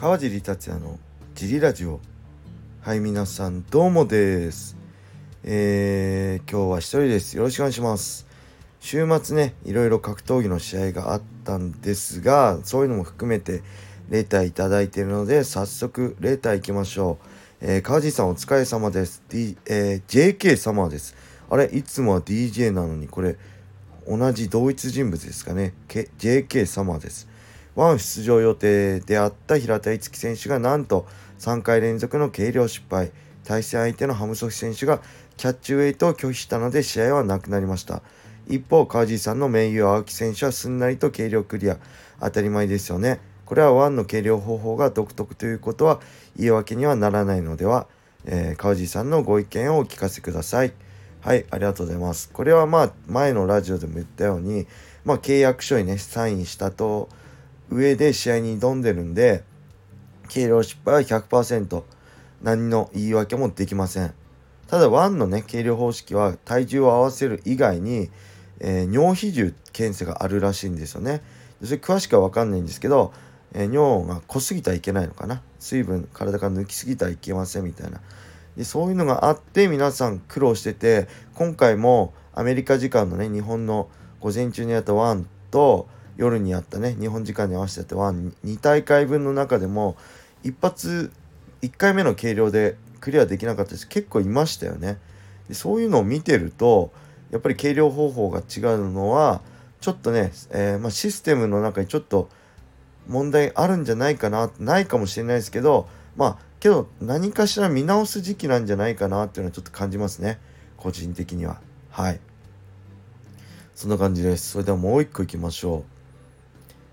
川尻達也のジリラジオ。はい皆さんどうもです。えー、今日は一人です。よろしくお願いします。週末ねいろいろ格闘技の試合があったんですがそういうのも含めてレターいただいているので早速レーター行きましょう、えー、川尻さんお疲れ様です、D えー、JK 様です。あれいつもは DJ なのにこれ同じ同一人物ですかね。JK 様です。ワン出場予定であった平田樹選手がなんと3回連続の計量失敗。対戦相手のハムソフ選手がキャッチウェイトを拒否したので試合はなくなりました。一方川地さんの盟友青木選手はすんなりと計量クリア。当たり前ですよね。これはワンの計量方法が独特ということは言い訳にはならないのでは、えー、川地さんのご意見をお聞かせください。はい、ありがとうございます。これはまあ、前のラジオでも言ったように、まあ、契約書にね、サインしたと、上で試合に挑んでるんで、計量失敗は100%、何の言い訳もできません。ただ、1のね、計量方式は体重を合わせる以外に、えー、尿比重検査があるらしいんですよね。それ詳しくはわかんないんですけど、えー、尿が濃すぎたらいけないのかな。水分、体から抜きすぎたらいけませんみたいな。でそういうのがあって皆さん苦労してて今回もアメリカ時間のね日本の午前中にやったワンと夜にやったね日本時間に合わせてやったワン2大会分の中でも一発1回目の計量でクリアできなかった人結構いましたよね。でそういうのを見てるとやっぱり計量方法が違うのはちょっとね、えー、まあ、システムの中にちょっと問題あるんじゃないかなないかもしれないですけどまあけど何かしら見直す時期なんじゃないかなっていうのはちょっと感じますね。個人的には。はい。そんな感じです。それではもう一個いきましょう。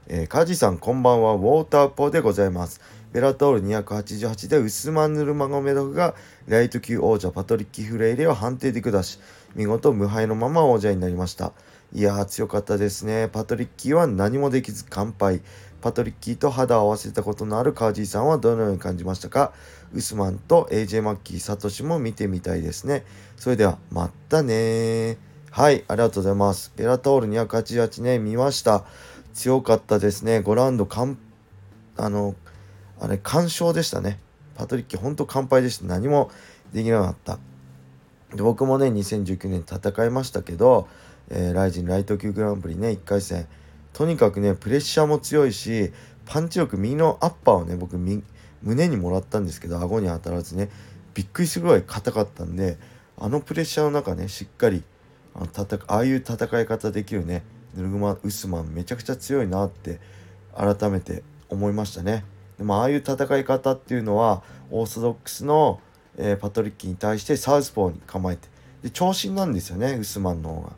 えー、カジさんこんばんは。ウォーターポーでございます。ベラトール288でウスマンヌルマゴメドフがライト級王者パトリッキ・フレイレを判定で下し見事無敗のまま王者になりました。いやー強かったですね。パトリッキーは何もできず完敗。パトリッキーと肌を合わせたことのあるカージーさんはどのように感じましたか？ウスマンと AJ マッキー、サトシも見てみたいですね。それでは、またねはい、ありがとうございます。ベラトール288ね、見ました。強かったですね。5ラウンド、かん、あの、あれ、完勝でしたね。パトリッキー、ほんと完敗でした。何もできなかった。で僕もね、2019年戦いましたけど、えー、ライジンライト級グランプリね、1回戦、とにかくねプレッシャーも強いしパンチ力右のアッパーをね僕胸にもらったんですけど顎に当たらずねびっくりするぐらい硬かったんであのプレッシャーの中ねしっかりあの戦ああいう戦い方できるねヌルグマウスマンめちゃくちゃ強いなって改めて思いましたね。でもああいう戦い方っていうのはオーソドックスの、えー、パトリッキーに対してサウスポーに構えてで長身なんですよねウスマンの方が。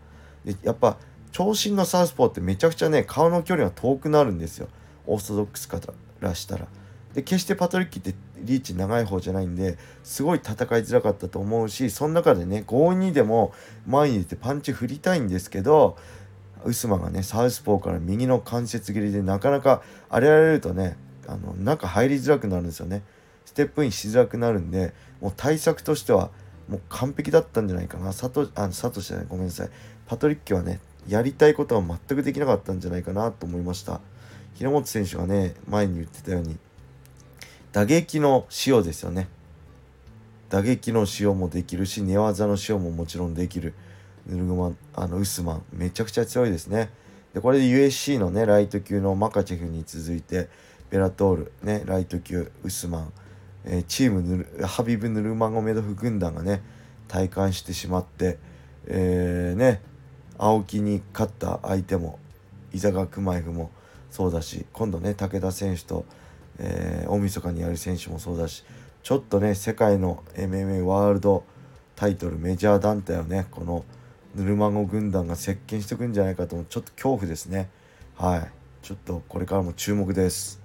でやっぱ長身のサウスポーってめちゃくちゃね顔の距離が遠くなるんですよオーソドックスからしたら。で決してパトリッキーってリーチ長い方じゃないんですごい戦いづらかったと思うしその中でね強引にでも前に出てパンチ振りたいんですけどウスマがねサウスポーから右の関節切りでなかなか荒れられるとねあの中入りづらくなるんですよね。ステップインしづらくなるんでもう対策としてはもう完璧だったんじゃないかな。佐藤あの佐藤じゃないごめんなさい。パトリッキはねやりたいことは全くできなかったんじゃないかなと思いました。平本選手がね前に言ってたように打撃の塩ですよね。打撃の塩もできるし寝技の塩ももちろんできる。ヌルグマンあのウスマンめちゃくちゃ強いですね。でこれで USC のねライト級のマカチェフに続いてベラトールねライト級ウスマン、えー、チームヌルハビブ・ヌルマゴメドフ軍団がね体感してしまってえー、ね青木に勝った相手も伊沢熊井もそうだし今度ね武田選手と、えー、大晦日にやる選手もそうだしちょっとね世界の MMA ワールドタイトルメジャー団体をねこのヌルマゴ軍団が席巻していくんじゃないかとちょっと恐怖ですね。はい。ちょっとこれからも注目です。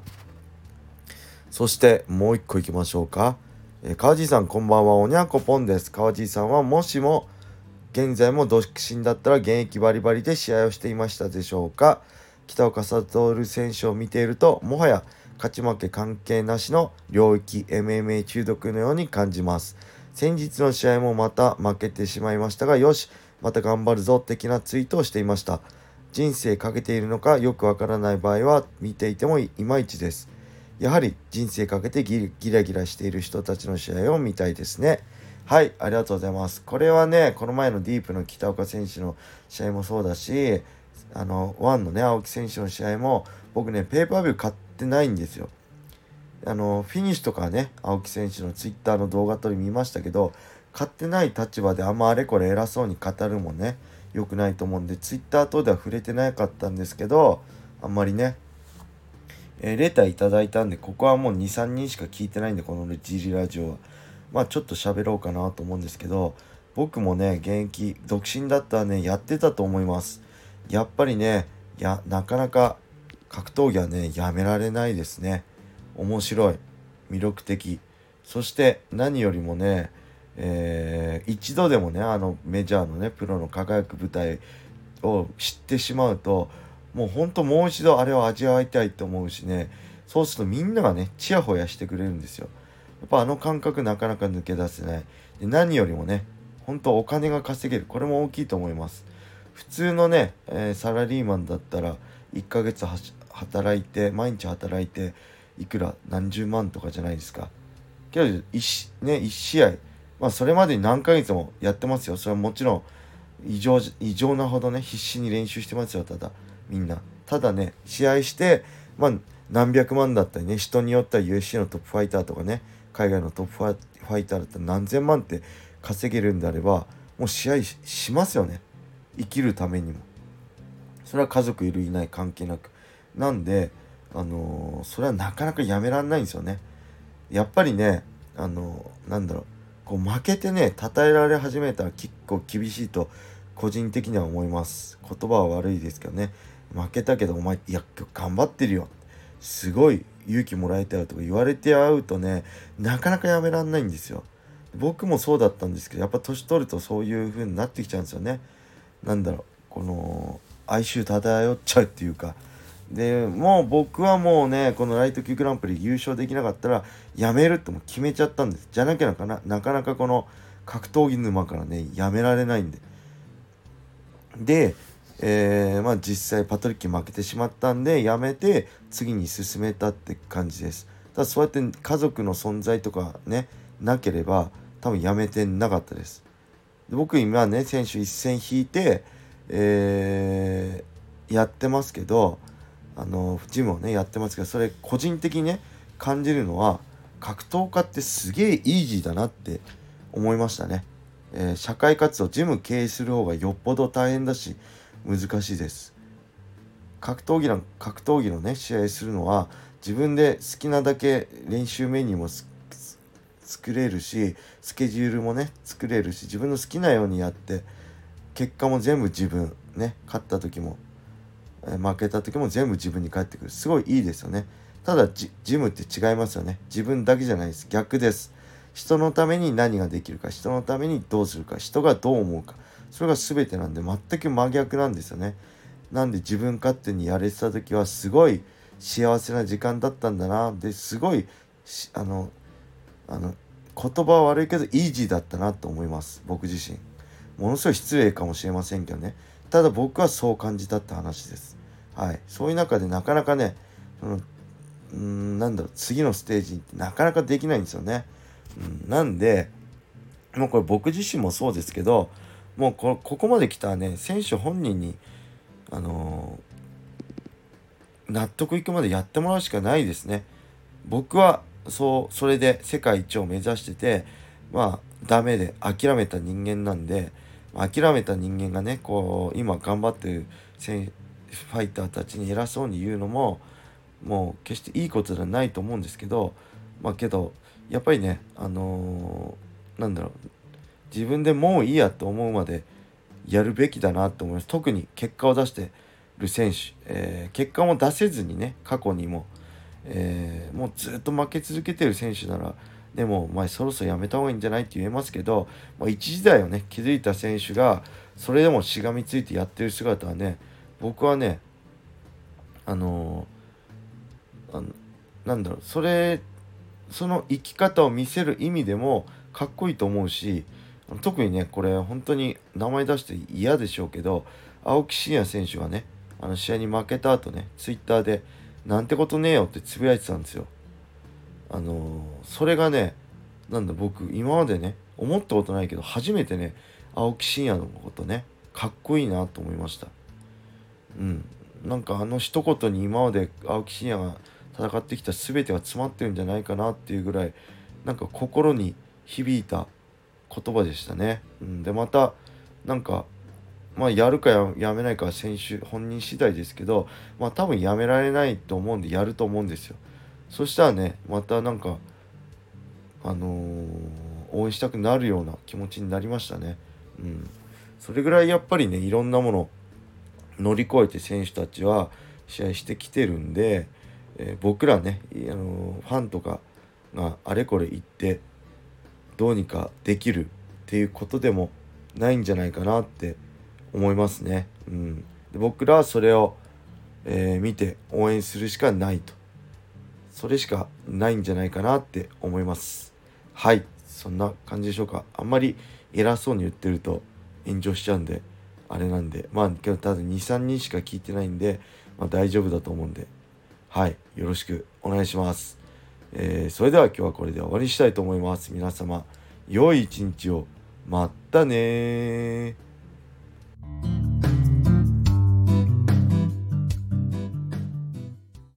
そしてもう一個いきましょうか、えー、川地さんこんばんは。おにゃこぽんです。川地さんはもしも現在も独身だったら現役バリバリで試合をしていましたでしょうか。北岡悟選手を見ているともはや勝ち負け関係なしの領域 MMA 中毒のように感じます。先日の試合もまた負けてしまいましたがよしまた頑張るぞ的なツイートをしていました人生かけているのかよくわからない場合は見ていてもいまいちですやはり人生かけてギラギラしている人たちの試合を見たいですね。はい、ありがとうございます。これはね、この前のディープの北岡選手の試合もそうだし、あの、ワンのね、青木選手の試合も、僕ね、ペーパービュー買ってないんですよ。あの、フィニッシュとかね、青木選手のツイッターの動画撮り見ましたけど、買ってない立場であんまあれこれ偉そうに語るもね、良くないと思うんで、ツイッター等では触れてなかったんですけど、あんまりね、えー、レターいただいたんで、ここはもう2、3人しか聞いてないんで、このジリラジオは。まあちょっと喋ろうかなと思うんですけど、僕もね、現役、独身だったらね、やってたと思います。やっぱりね、や、なかなか格闘技はね、やめられないですね。面白い。魅力的。そして何よりもね、えー、一度でもね、あのメジャーのね、プロの輝く舞台を知ってしまうと、もうほんともう一度あれを味わいたいと思うしねそうするとみんながねちやほやしてくれるんですよ。やっぱあの感覚なかなか抜け出せない。で何よりもね本当お金が稼げる。これも大きいと思います。普通のね、えー、サラリーマンだったら1ヶ月働いて毎日働いていくら何十万とかじゃないですか。けど 1,、ね、1試合まあそれまでに何ヶ月もやってますよ。それはもちろん異常異常なほどね必死に練習してますよただ。みんな。ただね試合してまあ何百万だったりね人によっては UFC のトップファイターとかね海外のトップファイターだったら何千万って稼げるんであればもう試合しますよね。生きるためにも。それは家族いるいない関係なく。なんであのー、それはなかなかやめらんないんですよね。やっぱりねあのー、なんだろう。こう負けてね称えられ始めたら結構厳しいと個人的には思います。言葉は悪いですけどね。負けたけどお前いや頑張ってるよ。すごい勇気もらえたよとか言われて会うとねなかなかやめらんないんですよ。僕もそうだったんですけどやっぱ年取るとそういう風になってきちゃうんですよね。なんだろうこの哀愁漂っちゃうっていうかでもう僕はもうねこのライト級グランプリ優勝できなかったらやめるっても決めちゃったんですじゃなきゃなかななかなかこの格闘技沼からねやめられないんででえー、まあ実際パトリッキー負けてしまったんでやめて次に進めたって感じです。ただそうやって家族の存在とかねなければ多分やめてなかったです。で僕今ね選手一戦引いて、えー、やってますけどあのジムをねやってますけどそれ個人的にね感じるのは格闘家ってすげえイージーだなって思いましたね。えー、社会活動ジム経営する方がよっぽど大変だし難しいです格闘技の格闘技のね試合するのは自分で好きなだけ練習メニューも作れるしスケジュールもね作れるし自分の好きなようにやって結果も全部自分ね勝った時も、負けた時も全部自分に返ってくる。すごいいいですよね。ただジムって違いますよね。自分だけじゃないです。逆です。人のために何ができるか人のためにどうするか人がどう思うか。それが全てなんで全く真逆なんですよね。なんで自分勝手にやれてた時はすごい幸せな時間だったんだな。ですごいあのあの言葉は悪いけどイージーだったなと思います。僕自身。ものすごい失礼かもしれませんけどね。ただ僕はそう感じたって話です。はい。そういう中でなかなかねそのうんなんだろう次のステージってなかなかできないんですよね、うん、なんでもうこれ僕自身もそうですけどもうここまで来たらね選手本人にあのー、納得いくまでやってもらうしかないですね。僕はそうそれで世界一を目指しててまあダメで諦めた人間なんで諦めた人間がねこう今頑張ってるファイターたちに偉そうに言うのももう決していいことではないと思うんですけどまあけどやっぱりねあのー、なんだろう自分でもういいやと思うまでやるべきだなと思います。特に結果を出してる選手、えー、結果も出せずにね過去にも、えー、もうずっと負け続けてる選手ならでもお前そろそろやめた方がいいんじゃないって言えますけど、まあ、一時代をね築いた選手がそれでもしがみついてやってる姿はね僕はねあのー、あのなんだろうそれその生き方を見せる意味でもかっこいいと思うし特にねこれ本当に名前出して嫌でしょうけど青木真也選手がねあの試合に負けた後ねツイッターで「なんてことねえよ」ってつぶやいてたんですよ。あのそれがねなんだ僕今までね思ったことないけど初めてね青木真也のことねかっこいいなと思いましたうんなんかあの一言に今まで青木真也が戦ってきた全てが詰まってるんじゃないかなっていうぐらいなんか心に響いた言葉でしたね。うん、でまたなんかまあやるかやめないかは選手本人次第ですけどまあ多分やめられないと思うんでやると思うんですよ。そしたらねまたなんかあのー、応援したくなるような気持ちになりましたね。うん、それぐらいやっぱりねいろんなもの乗り越えて選手たちは試合してきてるんで、えー、僕らね、あのー、ファンとかがあれこれ言ってどうにかできるっていうことでもないんじゃないかなって思いますね。うん、で僕らはそれを、えー、見て応援するしかないとそれしかないんじゃないかなって思います。はいそんな感じでしょうか。あんまり偉そうに言ってると炎上しちゃうんであれなんでまあけどただ23人しか聞いてないんで、まあ、大丈夫だと思うんではいよろしくお願いします。えー、それでは今日はこれで終わりにしたいと思います。皆様、良い一日を。まったね